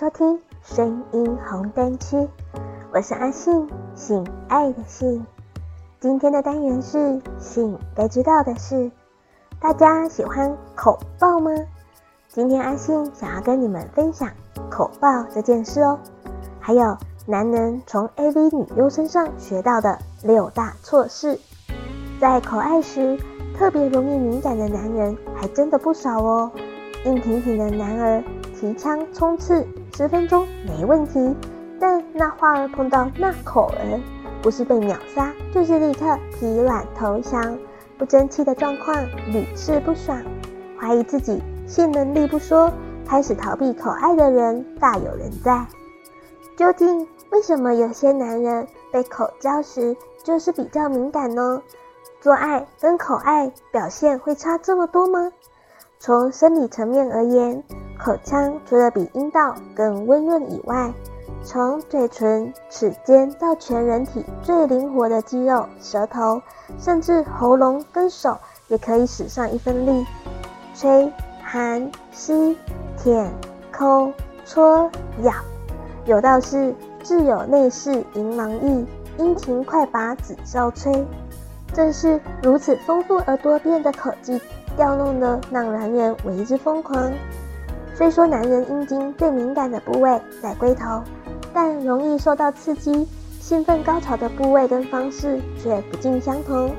收听声音红灯区，我是阿信，性爱的性。今天的单元是性该知道的事。大家喜欢口爆吗？今天阿信想要跟你们分享口爆这件事哦，还有男人从 AV 女优身上学到的六大错事。在口爱时特别容易敏感的男人还真的不少哦。硬挺挺的男儿提枪冲刺十分钟没问题，但那花儿碰到那口儿，不是被秒杀，就是立刻疲软投降，不争气的状况屡试不爽，怀疑自己性能力不说，开始逃避口爱的人大有人在。究竟为什么有些男人被口交时就是比较敏感呢？做爱跟口爱表现会差这么多吗？从生理层面而言，口腔除了比阴道更温润以外，从嘴唇、齿尖到全人体最灵活的肌肉舌头，甚至喉咙跟手也可以使上一分力，吹、含、吸、舔、抠、搓、咬，有道是自有内视银芒意，殷勤快把子稍催。正是如此丰富而多变的口技。调弄的让男人为之疯狂。虽说男人阴茎最敏感的部位在龟头，但容易受到刺激、兴奋高潮的部位跟方式却不尽相同。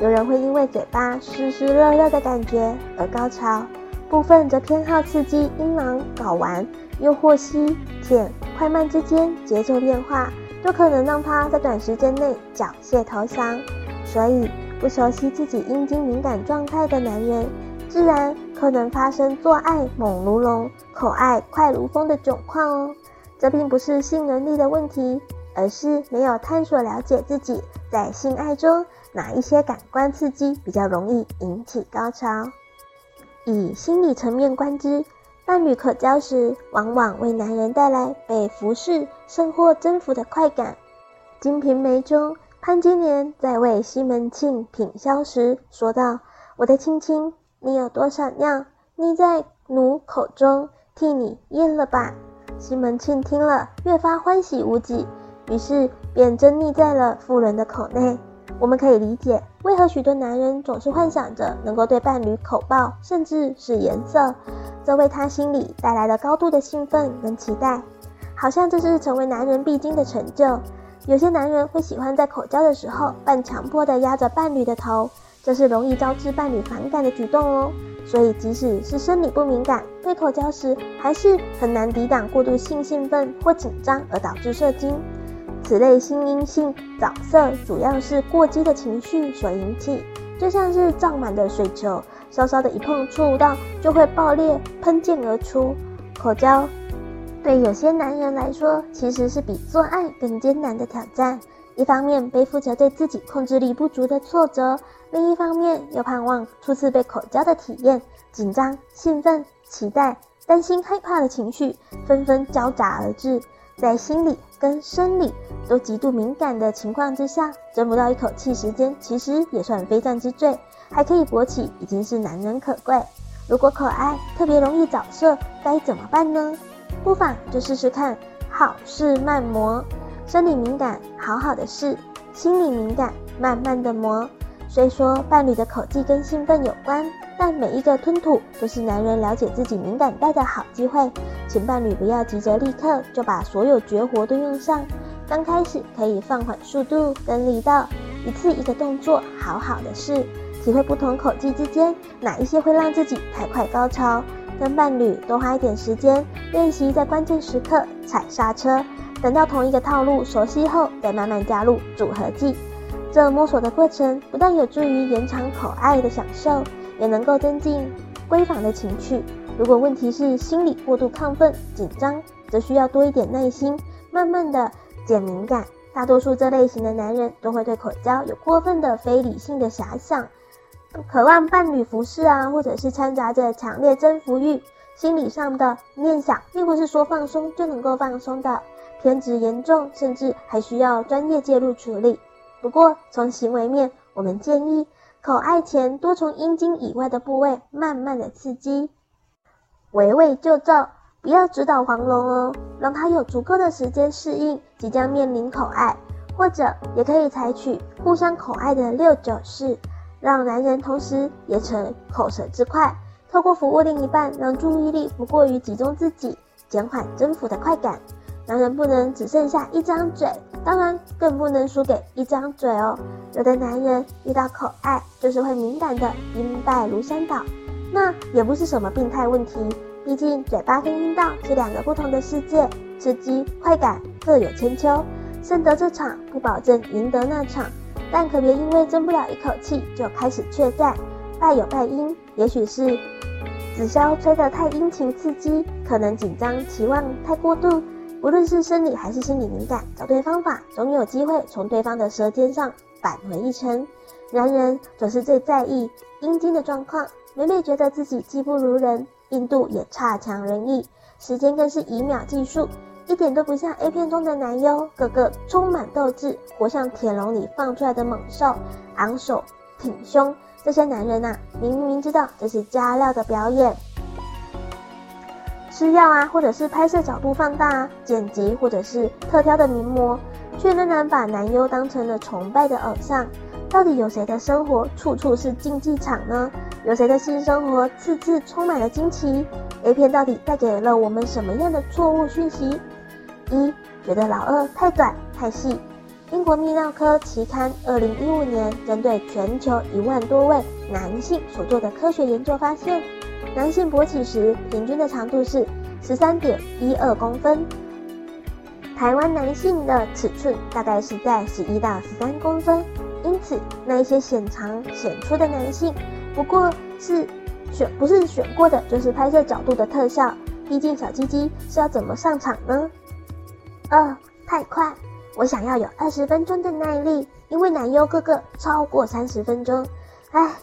有人会因为嘴巴湿湿热热的感觉而高潮，部分则偏好刺激阴囊睾丸，又或吸舔快慢之间节奏变化，都可能让他在短时间内缴械投降。所以。不熟悉自己阴茎敏感状态的男人，自然可能发生做爱猛如龙、口爱快如风的窘况哦。这并不是性能力的问题，而是没有探索了解自己在性爱中哪一些感官刺激比较容易引起高潮。以心理层面观之，伴侣口交时，往往为男人带来被服侍甚或征服的快感。《金瓶梅》中。潘金莲在为西门庆品箫时说道：“我的卿卿，你有多少尿，溺在奴口中，替你咽了吧。”西门庆听了，越发欢喜无几，于是便真溺在了妇人的口内。我们可以理解，为何许多男人总是幻想着能够对伴侣口爆，甚至是颜色，这为他心里带来了高度的兴奋跟期待，好像这是成为男人必经的成就。有些男人会喜欢在口交的时候半强迫的压着伴侣的头，这是容易招致伴侣反感的举动哦。所以即使是生理不敏感，被口交时还是很难抵挡过度性兴奋或紧张而导致射精。此类心因性早色，主要是过激的情绪所引起，就像是胀满的水球，稍稍的一碰触到就会爆裂喷溅而出。口交。对有些男人来说，其实是比做爱更艰难的挑战。一方面背负着对自己控制力不足的挫折，另一方面又盼望初次被口交的体验，紧张、兴奋、期待、担心、害怕的情绪纷纷交杂而至，在心理跟生理都极度敏感的情况之下，争不到一口气时间，其实也算非战之罪，还可以勃起，已经是难能可贵。如果可爱特别容易早射，该怎么办呢？不妨就试试看，好事慢磨。生理敏感，好好的试；心理敏感，慢慢的磨。虽说伴侣的口技跟兴奋有关，但每一个吞吐都是男人了解自己敏感带的好机会。请伴侣不要急着立刻就把所有绝活都用上，刚开始可以放缓速度跟力道，一次一个动作，好好的试，体会不同口技之间哪一些会让自己太快高潮。跟伴侣多花一点时间练习，在关键时刻踩刹车，等到同一个套路熟悉后，再慢慢加入组合技。这摸索的过程不但有助于延长口爱的享受，也能够增进闺房的情趣。如果问题是心理过度亢奋紧张，则需要多一点耐心，慢慢的减敏感。大多数这类型的男人都会对口交有过分的非理性的遐想。渴望伴侣服侍啊，或者是掺杂着强烈征服欲，心理上的念想，并不是说放松就能够放松的，偏执严重，甚至还需要专业介入处理。不过从行为面，我们建议口爱前多从阴茎以外的部位慢慢的刺激，围魏救赵，不要直捣黄龙哦，让他有足够的时间适应即将面临口爱，或者也可以采取互相口爱的六九式，让男人同时也成口舌之快，透过服务另一半，让注意力不过于集中自己，减缓征服的快感。男人不能只剩下一张嘴，当然更不能输给一张嘴哦。有的男人遇到口爱就是会敏感的阴败如山倒，那也不是什么病态问题。毕竟嘴巴跟阴道是两个不同的世界，刺激快感各有千秋。胜得这场不保证赢得那场，但可别因为争不了一口气就开始怯战。败有败因，也许是紫箫吹得太殷勤刺激，可能紧张期望太过度。无论是生理还是心理敏感，找对方法，总有机会从对方的舌尖上扳回一城。男人总是最在意阴茎的状况，每每觉得自己技不如人。硬度也差强人意，时间更是以秒计数，一点都不像 A 片中的男优，个个充满斗志，活像铁笼里放出来的猛兽，昂首挺胸。这些男人啊，明明知道这是加料的表演，吃药啊，或者是拍摄角度放大啊，剪辑或者是特挑的名模，却仍然把男优当成了崇拜的偶像。到底有谁的生活处处是竞技场呢？有谁的性生活次次充满了惊奇？A 片到底带给了我们什么样的错误讯息？一、觉得老二太短太细。英国泌尿科期刊二零一五年针对全球一万多位男性所做的科学研究发现，男性勃起时平均的长度是十三点一二公分，台湾男性的尺寸大概是在十一到十三公分。因此，那一些显长显粗的男性。不过是选不是选过的，就是拍摄角度的特效。毕竟小鸡鸡是要怎么上场呢？二太快，我想要有二十分钟的耐力，因为男优个个超过三十分钟。唉，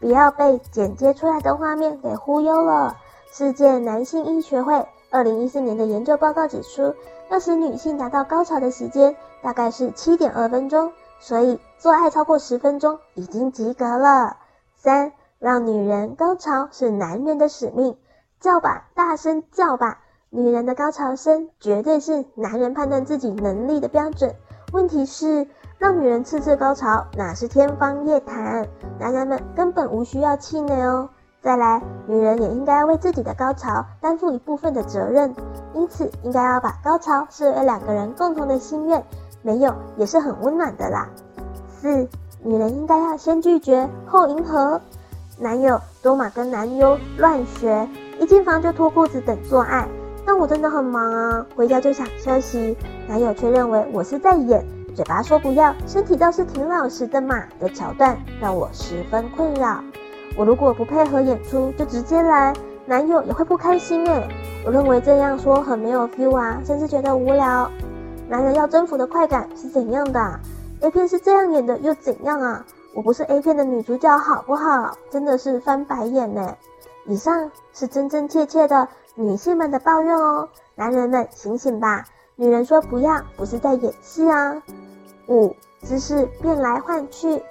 不要被剪接出来的画面给忽悠了。世界男性医学会二零一四年的研究报告指出，要使女性达到高潮的时间大概是七点二分钟，所以做爱超过十分钟已经及格了。三，让女人高潮是男人的使命，叫吧，大声叫吧！女人的高潮声绝对是男人判断自己能力的标准。问题是，让女人次次高潮哪是天方夜谭？男人们根本无需要气馁哦。再来，女人也应该为自己的高潮担负一部分的责任，因此应该要把高潮视为两个人共同的心愿，没有也是很温暖的啦。四。女人应该要先拒绝后迎合，男友多玛跟男优乱学，一进房就脱裤子等做爱，但我真的很忙啊，回家就想休息，男友却认为我是在演，嘴巴说不要，身体倒是挺老实的嘛的桥段，让我十分困扰。我如果不配合演出就直接来，男友也会不开心诶。我认为这样说很没有 feel 啊，甚至觉得无聊。男人要征服的快感是怎样的？A 片是这样演的，又怎样啊？我不是 A 片的女主角，好不好？真的是翻白眼呢。以上是真真切切的女性们的抱怨哦，男人们醒醒吧！女人说不要，不是在演戏啊。五，姿势变来换去，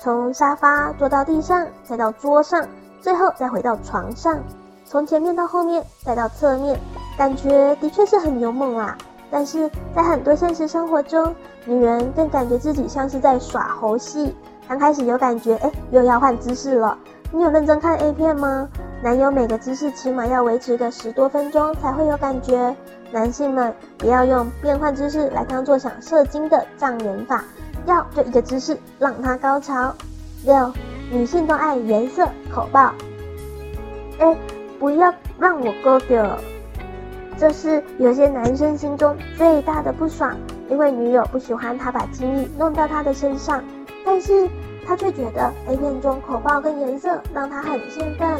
从沙发坐到地上，再到桌上，最后再回到床上，从前面到后面，再到侧面，感觉的确是很勇猛啊。但是在很多现实生活中，女人更感觉自己像是在耍猴戏。刚开始有感觉，哎，又要换姿势了。你有认真看 A 片吗？男友每个姿势起码要维持个十多分钟才会有感觉。男性们不要用变换姿势来当做想射精的障眼法，要就一个姿势让他高潮。六，女性都爱颜色口爆，哎，不要让我勾掉。这是有些男生心中最大的不爽，因为女友不喜欢他把精力弄到他的身上，但是他却觉得 A 片中口爆跟颜色让他很兴奋。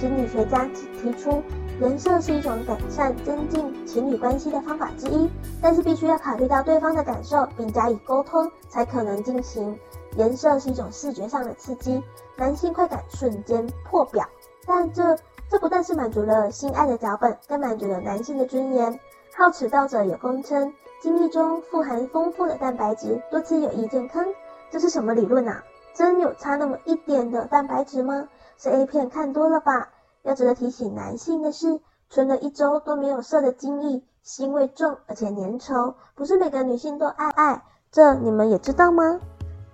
心理学家提出，颜色是一种改善、增进情侣关系的方法之一，但是必须要考虑到对方的感受并加以沟通才可能进行。颜色是一种视觉上的刺激，男性快感瞬间破表，但这。这不但是满足了性爱的脚本，更满足了男性的尊严。好此道者有公称，精液中富含丰富的蛋白质，多次有益健康。这是什么理论啊？真有差那么一点的蛋白质吗？是 A 片看多了吧？要值得提醒男性的是，存了一周都没有射的精液，腥味重而且粘稠，不是每个女性都爱爱，这你们也知道吗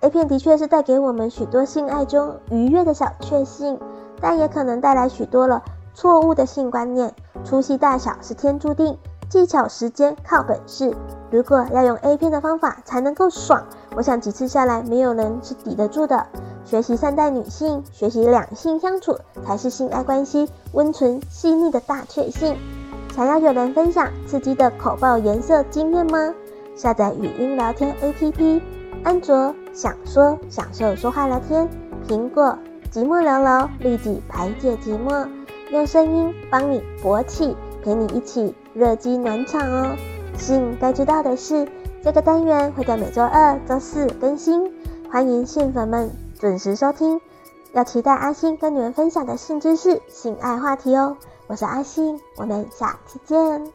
？A 片的确是带给我们许多性爱中愉悦的小确幸，但也可能带来许多了错误的性观念，粗细大小是天注定，技巧时间靠本事。如果要用 A 片的方法才能够爽，我想几次下来没有人是抵得住的。学习善待女性，学习两性相处，才是性爱关系温存细腻的大确幸。想要有人分享刺激的口爆颜色经验吗？下载语音聊天 APP，安卓想说享受说话聊天，苹果寂寞聊聊立即排解寂寞，用声音帮你勃起，陪你一起热机暖场哦。性该知道的事，这个单元会在每周二、周四更新，欢迎性粉们准时收听。要期待阿星跟你们分享的性知识、性爱话题哦。我是阿星，我们下期见。